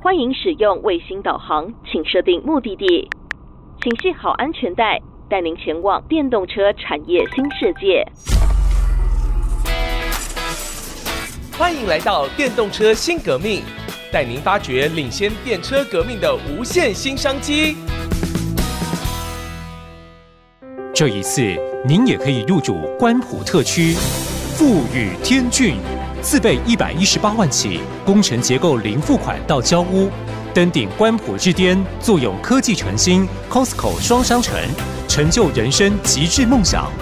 欢迎使用卫星导航，请设定目的地，请系好安全带，带您前往电动车产业新世界。欢迎来到电动车新革命，带您发掘领先电车革命的无限新商机。这一次，您也可以入主关埔特区，富宇天骏。自备一百一十八万起，工程结构零付款到交屋，登顶关埔之巅，坐拥科技城新 Costco 双商城，成就人生极致梦想。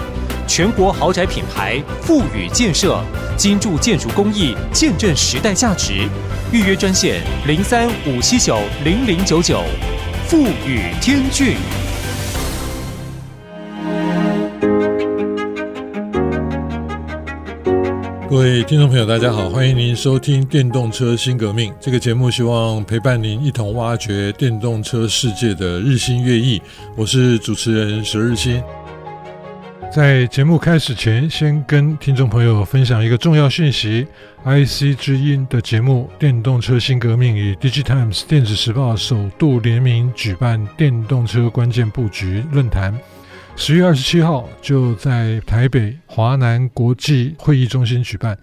全国豪宅品牌富宇建设，精铸建筑工艺，见证时代价值。预约专线零三五七九零零九九，富宇天骏。各位听众朋友，大家好，欢迎您收听《电动车新革命》这个节目，希望陪伴您一同挖掘电动车世界的日新月异。我是主持人佘日新。在节目开始前，先跟听众朋友分享一个重要讯息：IC 之音的节目《电动车新革命》与 DigiTimes 电子时报首度联名举办电动车关键布局论坛。十月二十七号就在台北华南国际会议中心举办，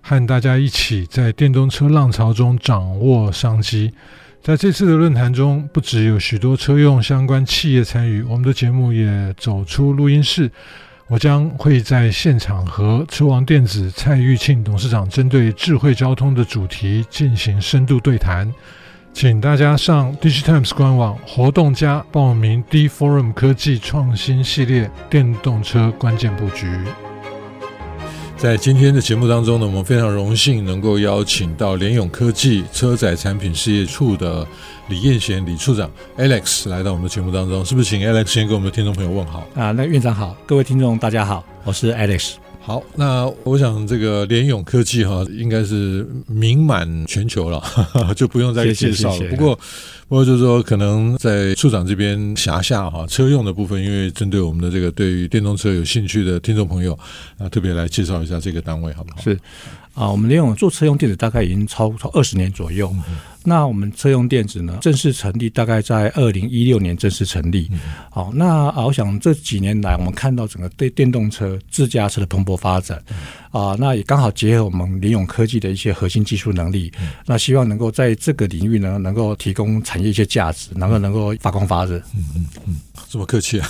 和大家一起在电动车浪潮中掌握商机。在这次的论坛中，不只有许多车用相关企业参与，我们的节目也走出录音室。我将会在现场和车王电子蔡玉庆董事长针对智慧交通的主题进行深度对谈。请大家上 DigiTimes 官网活动家报名 D Forum 科技创新系列电动车关键布局。在今天的节目当中呢，我们非常荣幸能够邀请到联永科技车载产品事业处的李彦贤李处长 Alex 来到我们的节目当中，是不是请 Alex 先跟我们的听众朋友问好啊？那院长好，各位听众大家好，我是 Alex。好，那我想这个联咏科技哈，应该是名满全球了，就不用再介绍了。谢谢谢谢。不过，不过就是说，可能在处长这边辖下哈，车用的部分，因为针对我们的这个对于电动车有兴趣的听众朋友，啊，特别来介绍一下这个单位，好不好？是啊，我们联咏做车用电子大概已经超超二十年左右。嗯那我们车用电子呢，正式成立大概在二零一六年正式成立。嗯、好，那啊，我想这几年来，我们看到整个对电动车、自驾车的蓬勃发展。嗯啊，那也刚好结合我们联咏科技的一些核心技术能力，嗯、那希望能够在这个领域呢，能够提供产业一些价值，能够能够发光发热。嗯嗯嗯，这么客气啊！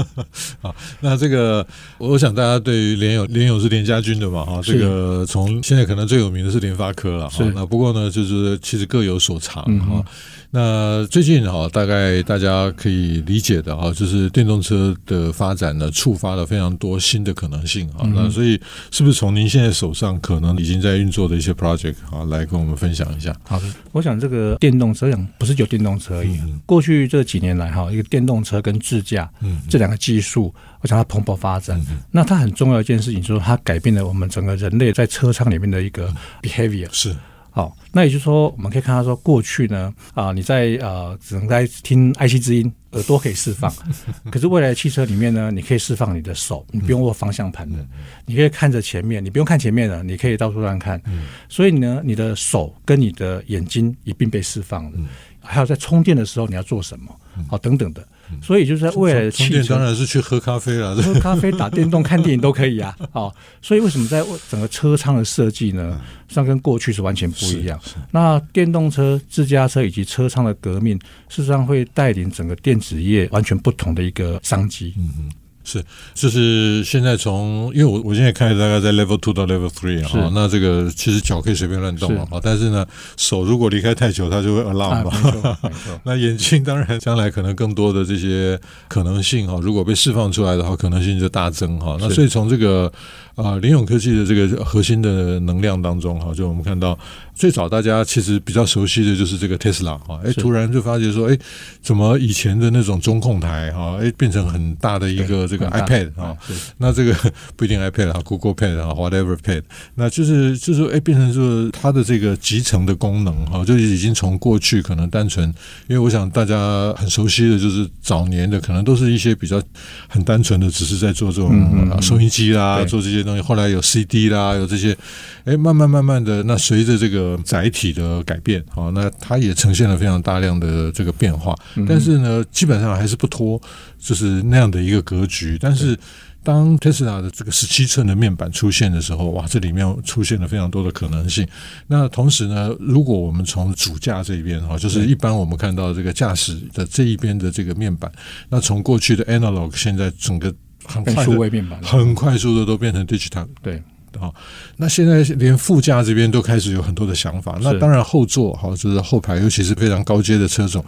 好，那这个我想大家对于联咏联咏是联家军的嘛哈，这个从现在可能最有名的是联发科了哈。那不过呢，就是其实各有所长哈。嗯那最近哈，大概大家可以理解的哈，就是电动车的发展呢，触发了非常多新的可能性啊。嗯、那所以，是不是从您现在手上可能已经在运作的一些 project 啊，来跟我们分享一下？好的，我想这个电动车讲不是就电动车而已。嗯、过去这几年来哈，一个电动车跟自驾，嗯，这两个技术，我想它蓬勃发展。嗯、那它很重要一件事情，就是它改变了我们整个人类在车舱里面的一个 behavior。是。好，那也就是说，我们可以看到说，过去呢，啊，你在呃，只能在听爱惜之音，耳朵可以释放，可是未来汽车里面呢，你可以释放你的手，你不用握方向盘的，你可以看着前面，你不用看前面的，你可以到处乱看，所以呢，你的手跟你的眼睛一并被释放了，还有在充电的时候你要做什么，好，等等的。所以就是在未来的汽车，当然是去喝咖啡了，喝咖啡、打电动、看电影都可以啊。好，所以为什么在整个车舱的设计呢，实际上跟过去是完全不一样。那电动车、自驾车以及车舱的革命，事实上会带领整个电子业完全不同的一个商机。嗯嗯。是，就是现在从，因为我我现在看大概在 level two 到 level three 啊，是那这个其实脚可以随便乱动了哈但是呢，手如果离开太久，它就会 alarm 嘛。啊、那眼睛当然将来可能更多的这些可能性哈，如果被释放出来的话，可能性就大增哈。是那所以从这个。啊，联咏科技的这个核心的能量当中，哈，就我们看到最早大家其实比较熟悉的就是这个 Tesla，哈，哎，突然就发觉说，哎，怎么以前的那种中控台，哈，哎，变成很大的一个这这个 iPad 啊，那这个 不一定 iPad 啊，Google Pad 啊，whatever Pad，那就是就是说，哎，变成说它的这个集成的功能哈，就已经从过去可能单纯，因为我想大家很熟悉的就是早年的可能都是一些比较很单纯的，只是在做这种收音机啦，做这些东西，后来有 CD 啦，有这些，哎，慢慢慢慢的，那随着这个载体的改变，好，那它也呈现了非常大量的这个变化，但是呢，基本上还是不脱就是那样的一个格局，但是。当特斯拉的这个十七寸的面板出现的时候，哇，这里面出现了非常多的可能性。那同时呢，如果我们从主驾这一边哈，就是一般我们看到这个驾驶的这一边的这个面板，那从过去的 analog，现在整个很快的很快速的都变成 digital，对。好，那现在连副驾这边都开始有很多的想法。那当然后座哈，就是后排，尤其是非常高阶的车种，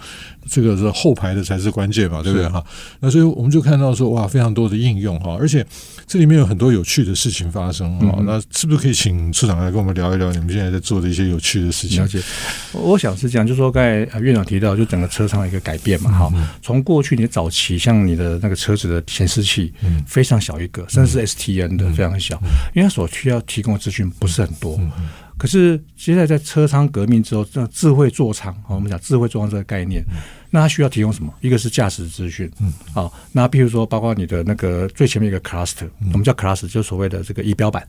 这个是后排的才是关键嘛，对不对哈？那所以我们就看到说，哇，非常多的应用哈，而且这里面有很多有趣的事情发生啊。那是不是可以请处长来跟我们聊一聊你们现在在做的一些有趣的事情？了解，我想是这样，就是说刚才院长提到，就整个车上的一个改变嘛，哈，从过去你早期像你的那个车子的显示器，非常小一个，甚至是 STN 的非常小，因为它所需要提供的资讯不是很多，可是现在在车舱革命之后，这智慧座舱，我们讲智慧座舱这个概念，那它需要提供什么？一个是驾驶资讯，好，那比如说包括你的那个最前面一个 cluster，我们叫 cluster，就是所谓的这个仪表板。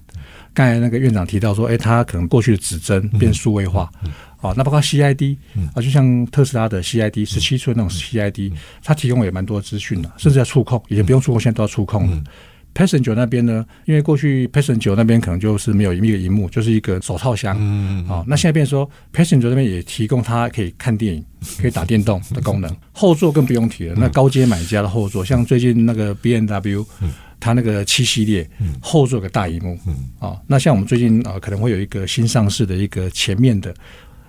刚才那个院长提到说，哎，它可能过去的指针变数位化，好，那包括 CID 啊，就像特斯拉的 CID 十七寸那种 CID，它提供也蛮多资讯的，甚至要触控，以前不用触控，现在都要触控了。Passenger 那边呢？因为过去 Passenger 那边可能就是没有一个荧幕，就是一个手套箱。嗯，好，那现在变成说 Passenger 那边也提供它可以看电影、可以打电动的功能。后座更不用提了，那高阶买家的后座，像最近那个 B N W 它那个七系列后座有个大荧幕。嗯，啊，那像我们最近啊可能会有一个新上市的一个前面的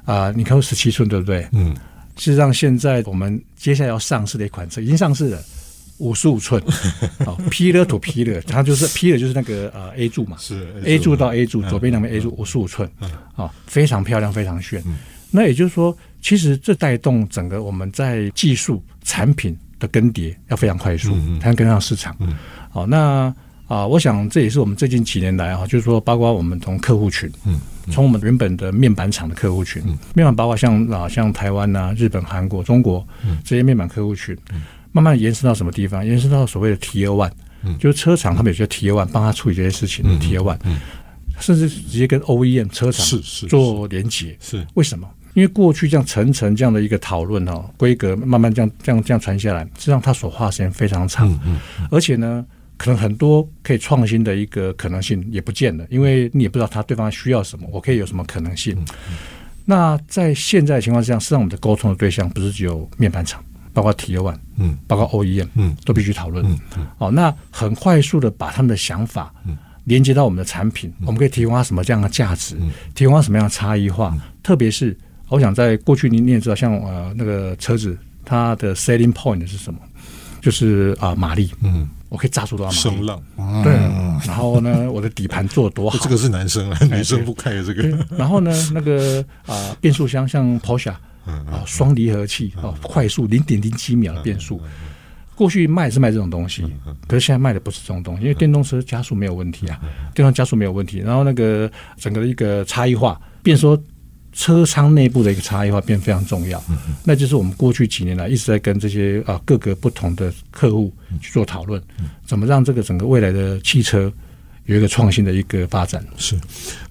啊，你看十七寸对不对？嗯，事实上现在我们接下来要上市的一款车已经上市了。五十五寸，好，pillar to pillar，它就是 pillar 就是那个呃 A 柱嘛，是 A 柱。到 A 柱，左边两边 A 柱，五十五寸，啊，非常漂亮，非常炫。那也就是说，其实这带动整个我们在技术产品的更迭要非常快速，才能跟上市场。好，那啊，我想这也是我们最近几年来啊，就是说，包括我们从客户群，嗯从我们原本的面板厂的客户群，面板包括像啊像台湾啊、日本、韩国、中国这些面板客户群。慢慢延伸到什么地方？延伸到所谓的 Tier One，就是车厂他们有些 Tier One 帮他处理这些事情的 Tier One，甚至直接跟 OEM 车厂做连接。是为什么？因为过去这样层层这样的一个讨论哦，规格慢慢这样这样这样传下来，实际上它所花时间非常长，而且呢，可能很多可以创新的一个可能性也不见了，因为你也不知道他对方需要什么，我可以有什么可能性。那在现在的情况之下，实际上我们的沟通的对象不是只有面板厂。包括 Tier One，嗯，包括 OEM，嗯，都必须讨论，嗯，哦，那很快速的把他们的想法，嗯，连接到我们的产品，我们可以提供他什么这样的价值，提供他什么样的差异化，特别是我想在过去你你也知道，像呃那个车子它的 selling point 是什么？就是啊马力，嗯，我可以炸出多少马力？声浪，对，然后呢，我的底盘做多好？这个是男生啊，女生不开这个。然后呢，那个啊变速箱像 Porsche。啊，双离合器啊，快速零点零七秒的变速。过去卖是卖这种东西，可是现在卖的不是这种东西，因为电动车加速没有问题啊，电动加速没有问题。然后那个整个的一个差异化，变说车舱内部的一个差异化变非常重要。那就是我们过去几年来一直在跟这些啊各个不同的客户去做讨论，怎么让这个整个未来的汽车。有一个创新的一个发展是，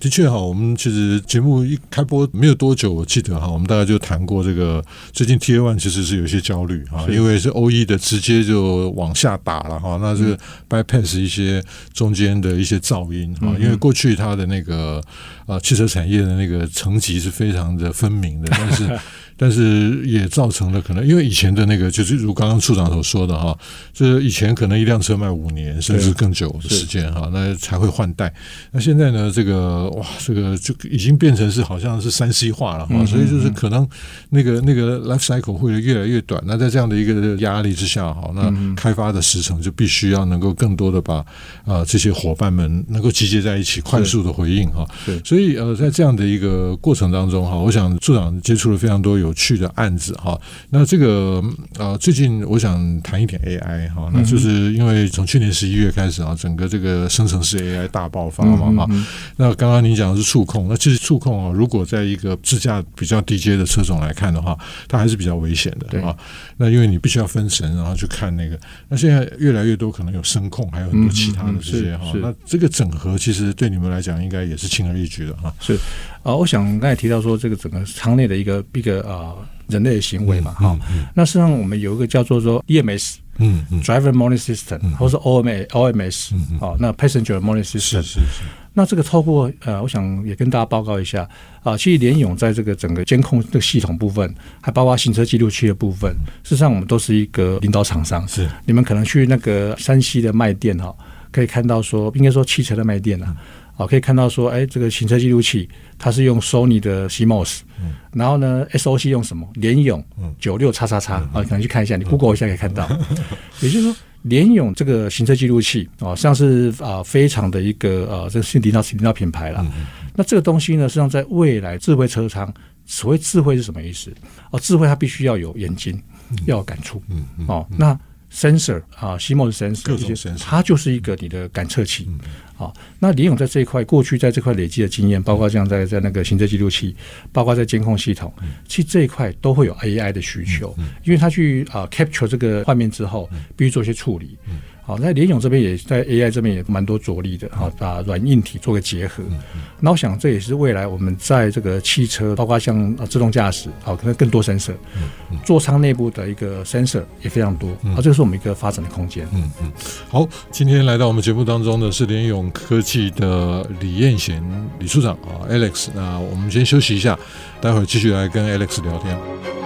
的确哈。我们其实节目一开播没有多久，我记得哈，我们大概就谈过这个最近 Tier One 其实是有些焦虑啊，因为是 OE 的直接就往下打了哈，那是 bypass 一些中间的一些噪音啊，因为过去它的那个呃汽车产业的那个层级是非常的分明的，但是。但是也造成了可能，因为以前的那个就是如刚刚处长所说的哈，就是以前可能一辆车卖五年甚至更久的时间哈，那才会换代。那现在呢，这个哇，这个就已经变成是好像是三 C 化了哈，所以就是可能那个那个 life cycle 会越来越短。那在这样的一个压力之下哈，那开发的时程就必须要能够更多的把啊这些伙伴们能够集结在一起，快速的回应哈。对，所以呃，在这样的一个过程当中哈，我想处长接触了非常多有。有趣的案子哈。那这个呃，最近我想谈一点 AI 哈，那就是因为从去年十一月开始啊，整个这个生成式 AI 大爆发嘛哈。那刚刚您讲的是触控，那其实触控啊，如果在一个自驾比较低阶的车种来看的话，它还是比较危险的啊。那因为你必须要分神，然后去看那个。那现在越来越多可能有声控，还有很多其他的这些哈。那这个整合其实对你们来讲应该也是轻而易举的哈。是啊，我想刚才提到说这个整个舱内的一个一个啊人类的行为嘛哈。那实际上我们有一个叫做说 EMS。嗯，Driver Monitoring System，或者是 O M A O M S，好，那 Passenger Monitoring System，是是是。那这个透过呃，我想也跟大家报告一下啊，其实联勇在这个整个监控的系统部分，还包括行车记录器的部分，事实上我们都是一个领导厂商。是，你们可能去那个山西的卖店哈，可以看到说，应该说汽车的卖店啊。好，可以看到说，哎，这个行车记录器它是用 Sony 的 CMOS，嗯，然后呢，SOC 用什么？联咏九六叉叉叉啊，可能去看一下，你 Google 一下可以看到。也就是说，联咏这个行车记录器啊，实际上是啊非常的一个呃，这个是领导领导品牌了。那这个东西呢，实际上在未来智慧车舱，所谓智慧是什么意思？哦，智慧它必须要有眼睛，要有感触，嗯哦，那 sensor 啊，CMOS sensor 这些，它就是一个你的感测器。好，那李勇在这一块，过去在这块累积的经验，包括像在在那个行车记录器，包括在监控系统，其实这一块都会有 AI 的需求，因为他去啊 capture 这个画面之后，必须做一些处理。好，那联勇这边也在 AI 这边也蛮多着力的，好，把软硬体做个结合。那我想这也是未来我们在这个汽车，包括像自动驾驶，好，可能更多 sensor，座舱内部的一个 sensor 也非常多，啊，这个是我们一个发展的空间。嗯嗯。好，今天来到我们节目当中的是联勇科技的李彦贤李处长啊，Alex，那我们先休息一下，待会儿继续来跟 Alex 聊天。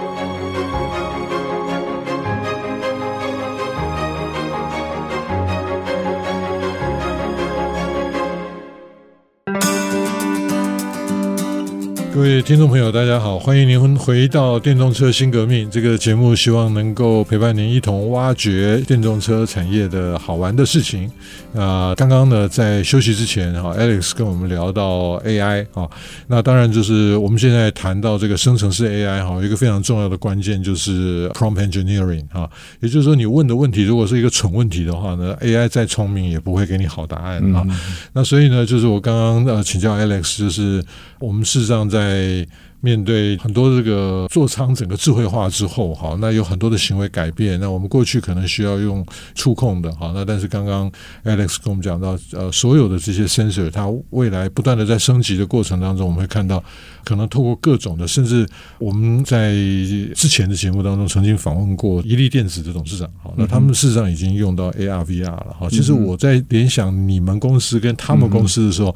各位听众朋友，大家好，欢迎您回到《电动车新革命》这个节目，希望能够陪伴您一同挖掘电动车产业的好玩的事情。啊、呃，刚刚呢，在休息之前哈，Alex 跟我们聊到 AI 啊，那当然就是我们现在谈到这个生成式 AI 哈，一个非常重要的关键就是 Prompt Engineering 啊，也就是说，你问的问题如果是一个蠢问题的话呢，AI 再聪明也不会给你好答案啊。那所以呢，就是我刚刚呃请教 Alex，就是我们事实上在在面对很多这个座舱整个智慧化之后，哈，那有很多的行为改变。那我们过去可能需要用触控的，哈，那但是刚刚 Alex 跟我们讲到，呃，所有的这些 sensor，它未来不断的在升级的过程当中，我们会看到，可能透过各种的，甚至我们在之前的节目当中曾经访问过伊利电子的董事长，哈，那他们事实上已经用到 AR VR 了，哈。其实我在联想你们公司跟他们公司的时候。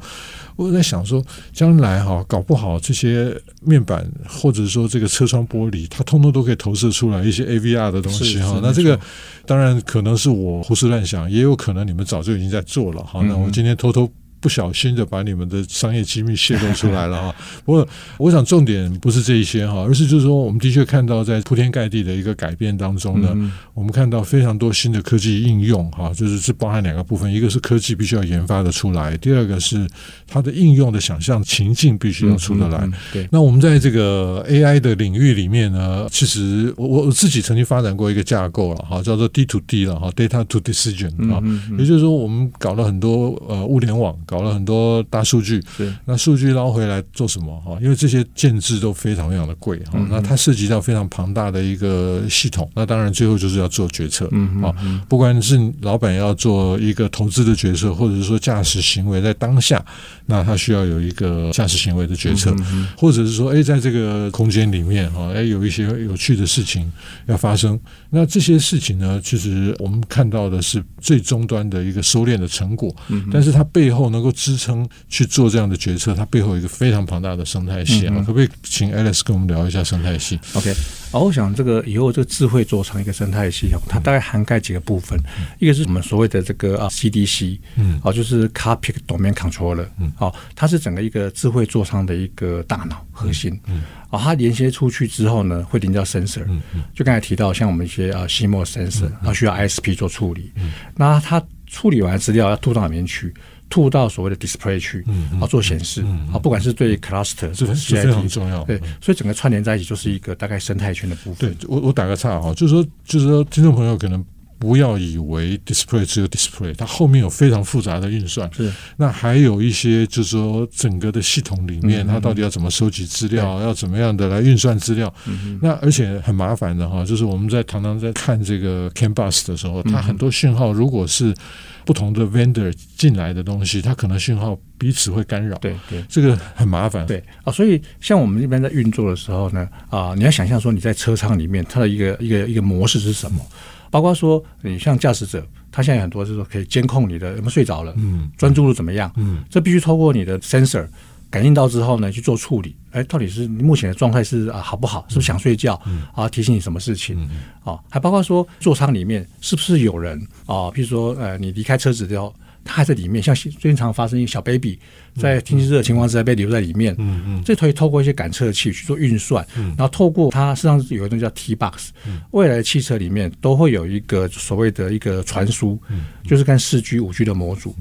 我在想说，将来哈搞不好这些面板，或者说这个车窗玻璃，它通通都可以投射出来一些 AVR 的东西哈。那这个当然可能是我胡思乱想，也有可能你们早就已经在做了哈。那我今天偷偷。不小心的把你们的商业机密泄露出来了哈。不过，我想重点不是这一些哈，而是就是说，我们的确看到在铺天盖地的一个改变当中呢，我们看到非常多新的科技应用哈，就是是包含两个部分，一个是科技必须要研发的出来，第二个是它的应用的想象情境必须要出得来。对，那我们在这个 AI 的领域里面呢，其实我我自己曾经发展过一个架构了哈，叫做 D to D 了哈，Data to Decision 啊，也就是说我们搞了很多呃物联网。搞了很多大数据，是那数据捞回来做什么哈？因为这些建制都非常非常的贵哈，那它涉及到非常庞大的一个系统，那当然最后就是要做决策嗯啊。不管是老板要做一个投资的决策，或者是说驾驶行为在当下，那他需要有一个驾驶行为的决策，或者是说，哎，在这个空间里面哈，哎，有一些有趣的事情要发生。那这些事情呢，其实我们看到的是最终端的一个收敛的成果，但是它背后呢？能够支撑去做这样的决策，它背后有一个非常庞大的生态系啊！可不可以请 Alice 跟我们聊一下生态系？OK，好，我想这个以后这个智慧座舱一个生态系统，它大概涵盖几个部分，一个是我们所谓的这个啊 CDC，嗯，好，就是 Car Pick Domain Controller，嗯，好，它是整个一个智慧座舱的一个大脑核心，嗯，啊，它连接出去之后呢，会连到 sensor，嗯嗯，就刚才提到像我们一些啊 CMOS sensor，它需要 ISP 做处理，嗯，那它处理完资料要吐到哪边去？吐到所谓的 display 去，嗯，啊，做显示，啊，不管是对 cluster，这是非常重要，对，所以整个串联在一起就是一个大概生态圈的部分。对，我我打个岔哈，就是说，就是说，听众朋友可能。不要以为 display 只有 display，它后面有非常复杂的运算。是，那还有一些就是说整个的系统里面，它到底要怎么收集资料，嗯、要怎么样的来运算资料？嗯、那而且很麻烦的哈，就是我们在常常在看这个 CAN bus 的时候，它很多讯号如果是不同的 vendor 进来的东西，它可能信号彼此会干扰。对对，这个很麻烦。对啊，所以像我们一般在运作的时候呢，啊，你要想象说你在车舱里面，它的一个一个一个模式是什么？包括说，你像驾驶者，他现在很多就是说可以监控你的有没有睡着了，嗯，专注度怎么样，嗯，这必须透过你的 sensor 感应到之后呢去做处理。哎，到底是你目前的状态是啊好不好？是不是想睡觉？嗯，啊，提醒你什么事情？嗯，啊，还包括说座舱里面是不是有人啊？譬如说，呃，你离开车子之后。他还在里面，像经常发生一个小 baby 在天气热的情况之下被留在里面。嗯嗯，这可以透过一些感测器去做运算，嗯，然后透过它实际上有一种叫 T box，嗯，未来的汽车里面都会有一个所谓的一个传输，嗯，就是跟四 G、五 G 的模组，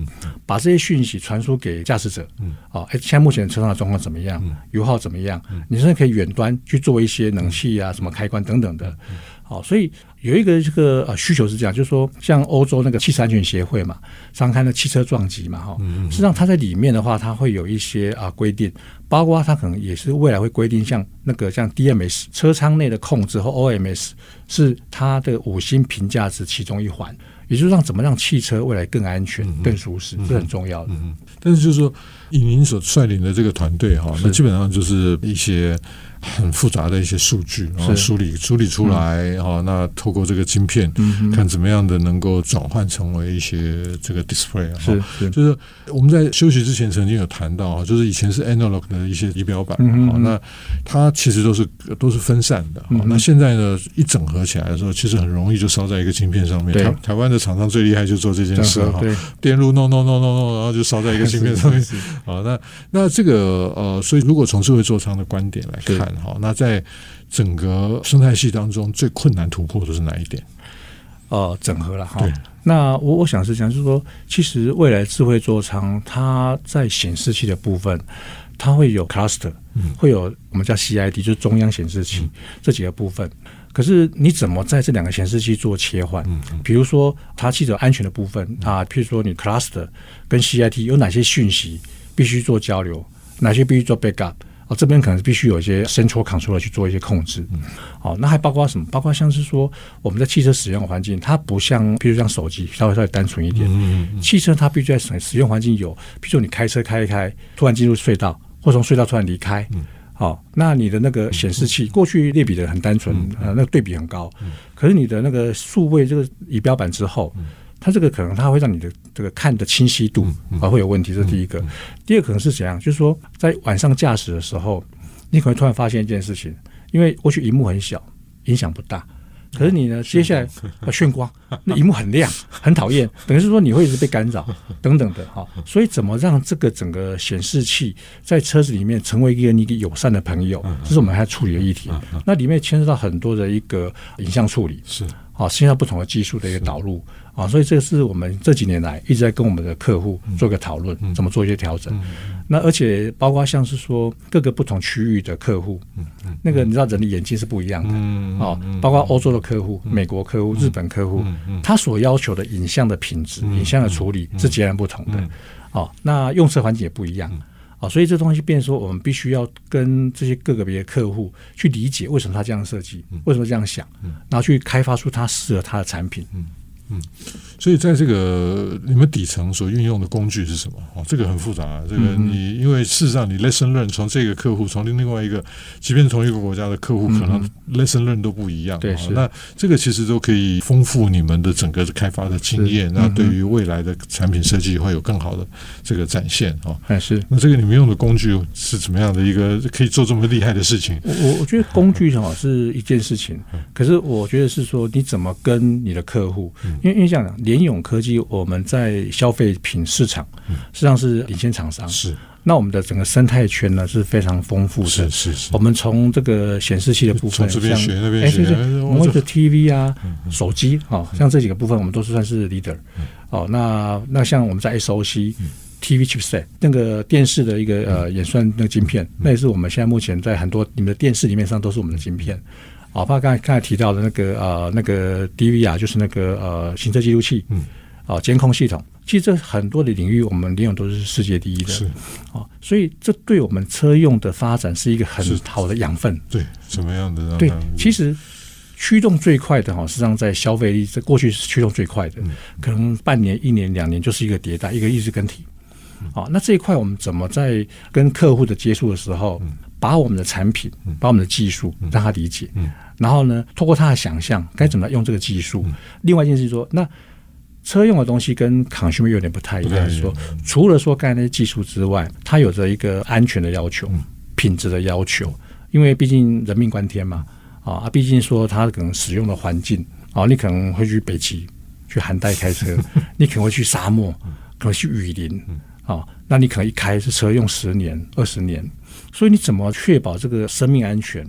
把这些讯息传输给驾驶者，嗯，啊，哎，现在目前车上的状况怎么样？油耗怎么样？你甚至可以远端去做一些冷气啊、什么开关等等的。好，所以有一个这个呃需求是这样，就是说像欧洲那个汽车安全协会嘛，常看的汽车撞击嘛，哈，实际上它在里面的话，它会有一些啊规定，包括它可能也是未来会规定，像那个像 DMS 车舱内的控制和 OMS 是它的五星评价值其中一环，也就是让怎么让汽车未来更安全、更舒适，这很重要的。嗯，但是就是说以您所率领的这个团队哈，那基本上就是一些。很复杂的一些数据，然后梳理梳理出来，哈、嗯，那透过这个晶片，嗯、看怎么样的能够转换成为一些这个 display，啊是，就是我们在休息之前曾经有谈到啊，就是以前是 analog 的一些仪表板，那它其实都是都是分散的，嗯，那现在呢，一整合起来的时候，其实很容易就烧在一个晶片上面。台台湾的厂商最厉害就做这件事哈，电路弄弄弄弄弄，然后就烧在一个 晶片上面。好，那那这个呃，所以如果从智慧座舱的观点来看。好，那在整个生态系当中，最困难突破的是哪一点？呃，整合了哈。那我我想是讲，就是说，其实未来智慧座舱，它在显示器的部分，它会有 cluster，会有我们叫 CID，就是中央显示器这几个部分。可是你怎么在这两个显示器做切换？比如说，它记者安全的部分啊，譬如说你 cluster 跟 CIT 有哪些讯息必须做交流，哪些必须做 backup？哦，这边可能必须有一些 central control 去做一些控制。嗯，好，那还包括什么？包括像是说我们在汽车使用环境，它不像，比如像手机稍微稍微单纯一点。嗯嗯。汽车它必须在使使用环境有，比如说你开车开一开，突然进入隧道，或从隧道突然离开。嗯。好，那你的那个显示器过去类比的很单纯，呃，那个对比很高。嗯。可是你的那个数位这个仪表板之后。它这个可能它会让你的这个看的清晰度啊会有问题，这是第一个。第二个可能是怎样？就是说在晚上驾驶的时候，你可能突然发现一件事情，因为过去荧幕很小，影响不大。可是你呢，接下来 要眩光，那荧幕很亮，很讨厌，等于是说你会一直被干扰等等的哈。所以怎么让这个整个显示器在车子里面成为一个你友善的朋友，这是我们还要处理的议题。那里面牵涉到很多的一个影像处理，是啊，现在不同的技术的一个导入。啊，所以这个是我们这几年来一直在跟我们的客户做个讨论，怎么做一些调整。那而且包括像是说各个不同区域的客户，那个你知道人的眼睛是不一样的哦，包括欧洲的客户、美国客户、日本客户，他所要求的影像的品质、影像的处理是截然不同的。哦，那用车环境也不一样啊，所以这东西变说我们必须要跟这些各个别的客户去理解为什么他这样设计，为什么这样想，然后去开发出他适合他的产品。嗯，所以在这个你们底层所运用的工具是什么？哦，这个很复杂啊。这个你因为事实上你 lesson learn 从这个客户，从另外一个，即便是同一个国家的客户，可能 lesson learn 都不一样。对，是。那这个其实都可以丰富你们的整个的开发的经验。那对于未来的产品设计会有更好的这个展现哦。哎，是。那这个你们用的工具是怎么样的一个可以做这么厉害的事情？我我觉得工具哈是一件事情，可是我觉得是说你怎么跟你的客户。因为因为这样讲，联咏科技我们在消费品市场实际上是领先厂商。是，那我们的整个生态圈呢是非常丰富的。是是是。我们从这个显示器的部分，从这边学那边学，哎，对对，我们的 TV 啊、手机啊，像这几个部分我们都是算是 leader。哦，那那像我们在 SOC，TV chipset 那个电视的一个呃演算那个晶片，那也是我们现在目前在很多你们的电视里面上都是我们的晶片。啊，包括刚才刚才提到的那个呃那个 DVR 就是那个呃行车记录器，嗯，啊监控系统，其实这很多的领域我们利用都是世界第一的，是啊，所以这对我们车用的发展是一个很好的养分。对，什么样的？对，其实。驱动最快的哈，实际上在消费力，在过去是驱动最快的，可能半年、一年、两年就是一个迭代，一个意识更替。好，那这一块我们怎么在跟客户的接触的时候，把我们的产品、把我们的技术让他理解，然后呢，通过他的想象，该怎么用这个技术？另外一件事是说，那车用的东西跟 consumer 有点不太一样，说除了说刚才那些技术之外，它有着一个安全的要求、品质的要求，因为毕竟人命关天嘛。啊，毕竟说它可能使用的环境啊，你可能会去北极、去寒带开车，你可能会去沙漠，可能去雨林啊，那你可能一开这车用十年、二十年，所以你怎么确保这个生命安全？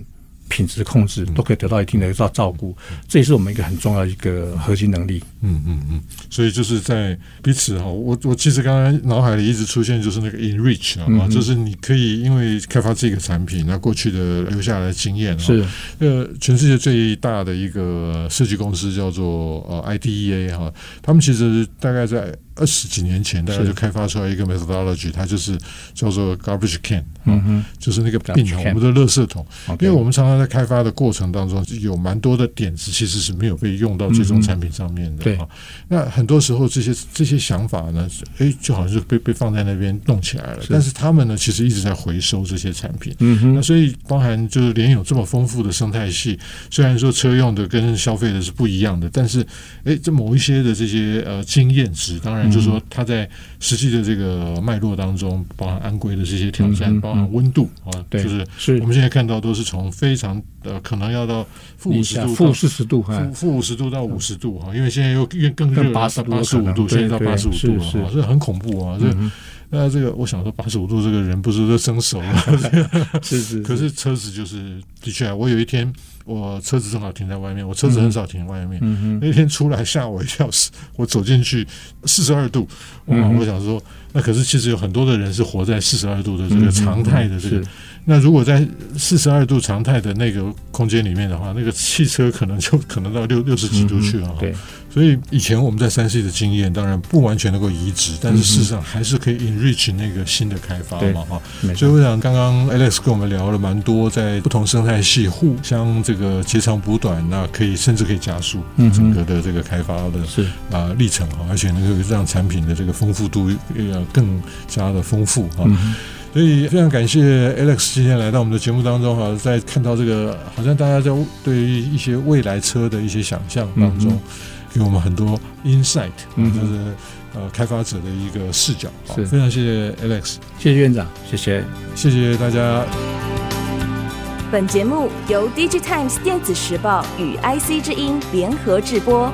品质控制都可以得到一定的照照顾，这也是我们一个很重要的一个核心能力。嗯嗯嗯，所以就是在彼此哈，我我其实刚才脑海里一直出现就是那个 enrich 啊、嗯，就是你可以因为开发这个产品，那过去的留下来的经验是呃，全世界最大的一个设计公司叫做呃 IDEA 哈，他们其实大概在。二十几年前，大家就开发出来一个 methodology，它就是叫做 garbage can，嗯哼，就是那个病桶，我们的垃圾桶。因为我们常常在开发的过程当中，有蛮多的点子其实是没有被用到最终产品上面的。对，那很多时候这些这些想法呢，哎，就好像是被被放在那边弄起来了。但是他们呢，其实一直在回收这些产品。嗯哼，那所以包含就是联有这么丰富的生态系，虽然说车用的跟消费的是不一样的，但是哎，这某一些的这些呃经验值，当然。就是说，它在实际的这个脉络当中，包含安规的这些挑战，包含温度啊，就是是我们现在看到都是从非常呃，可能要到负五十度、负四十度、负负五十度到五十度哈，因为现在又越更热，八十八十五度，现在到八十五度了，是是很恐怖啊！这那这个，我想说八十五度，这个人不是都生熟了？是是，可是车子就是的确，我有一天。我车子正好停在外面，我车子很少停在外面。嗯、那天出来吓我一跳，我走进去四十二度，哇！我想说，那可是其实有很多的人是活在四十二度的这个常态的这个。那如果在四十二度常态的那个空间里面的话，那个汽车可能就可能到六六十几度去了。所以以前我们在三 C 的经验当然不完全能够移植，但是事实上还是可以 enrich 那个新的开发嘛哈。所以我想刚刚 Alex 跟我们聊了蛮多，在不同生态系互相这个截长补短，那可以甚至可以加速整个的这个开发的是。啊历程哈，而且能够让产品的这个丰富度要更加的丰富哈。所以非常感谢 Alex 今天来到我们的节目当中哈，在看到这个好像大家在对于一些未来车的一些想象当中，给我们很多 insight，嗯，就是呃开发者的一个视角。是，非常谢谢 Alex，谢谢院长，谢谢，谢谢大家。本节目由 DigiTimes 电子时报与 IC 之音联合制播。